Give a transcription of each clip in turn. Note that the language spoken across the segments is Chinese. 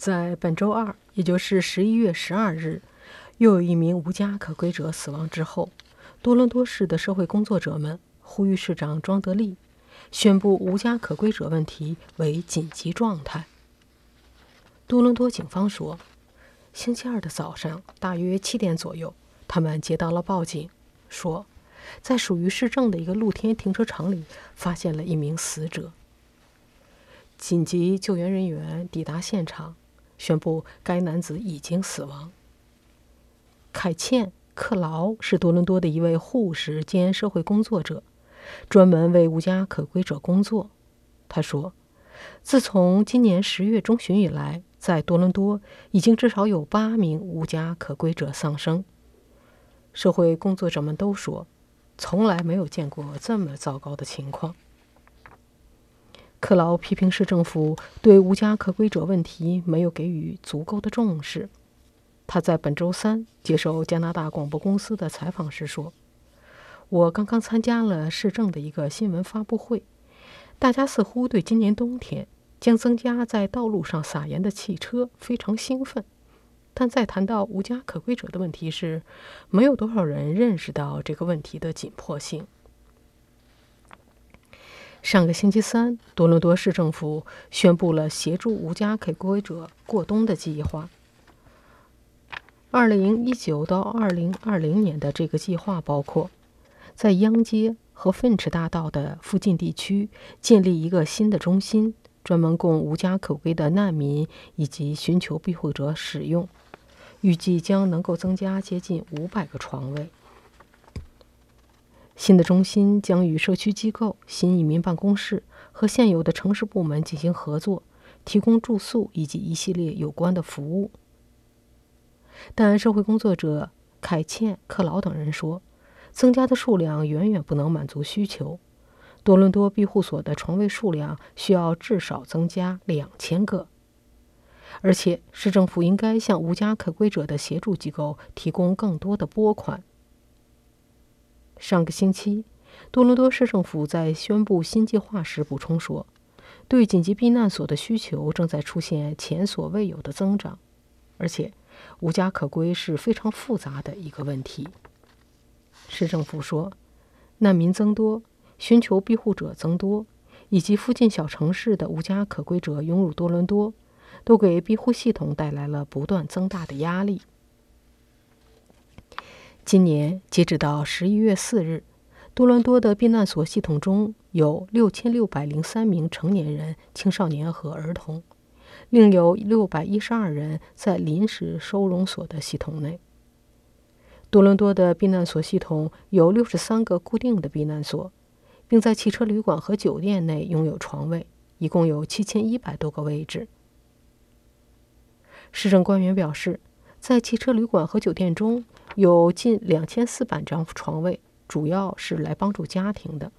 在本周二，也就是十一月十二日，又有一名无家可归者死亡之后，多伦多市的社会工作者们呼吁市长庄德利宣布无家可归者问题为紧急状态。多伦多警方说，星期二的早上大约七点左右，他们接到了报警，说在属于市政的一个露天停车场里发现了一名死者。紧急救援人员抵达现场。宣布该男子已经死亡。凯茜·克劳是多伦多的一位护士兼社会工作者，专门为无家可归者工作。他说：“自从今年十月中旬以来，在多伦多已经至少有八名无家可归者丧生。社会工作者们都说，从来没有见过这么糟糕的情况。”克劳批评市政府对无家可归者问题没有给予足够的重视。他在本周三接受加拿大广播公司的采访时说：“我刚刚参加了市政的一个新闻发布会，大家似乎对今年冬天将增加在道路上撒盐的汽车非常兴奋。但在谈到无家可归者的问题时，没有多少人认识到这个问题的紧迫性。”上个星期三，多伦多市政府宣布了协助无家可归者过冬的计划。二零一九到二零二零年的这个计划包括，在央街和粪池大道的附近地区建立一个新的中心，专门供无家可归的难民以及寻求庇护者使用，预计将能够增加接近五百个床位。新的中心将与社区机构、新移民办公室和现有的城市部门进行合作，提供住宿以及一系列有关的服务。但社会工作者凯茜·克劳等人说，增加的数量远远不能满足需求。多伦多庇护所的床位数量需要至少增加两千个，而且市政府应该向无家可归者的协助机构提供更多的拨款。上个星期，多伦多市政府在宣布新计划时补充说，对紧急避难所的需求正在出现前所未有的增长，而且无家可归是非常复杂的一个问题。市政府说，难民增多、寻求庇护者增多，以及附近小城市的无家可归者涌入多伦多，都给庇护系统带来了不断增大的压力。今年截止到十一月四日，多伦多的避难所系统中有六千六百零三名成年人、青少年和儿童，另有六百一十二人在临时收容所的系统内。多伦多的避难所系统有六十三个固定的避难所，并在汽车旅馆和酒店内拥有床位，一共有七千一百多个位置。市政官员表示，在汽车旅馆和酒店中。有近两千四百张床位，主要是来帮助家庭的。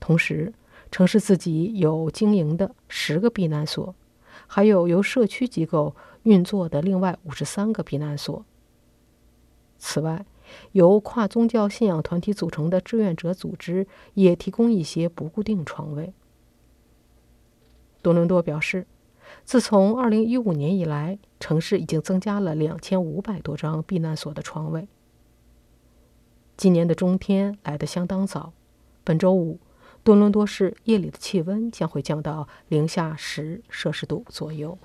同时，城市自己有经营的十个避难所，还有由社区机构运作的另外五十三个避难所。此外，由跨宗教信仰团体组成的志愿者组织也提供一些不固定床位。多伦多表示。自从2015年以来，城市已经增加了2500多张避难所的床位。今年的冬天来得相当早，本周五，多伦多市夜里的气温将会降到零下十摄氏度左右。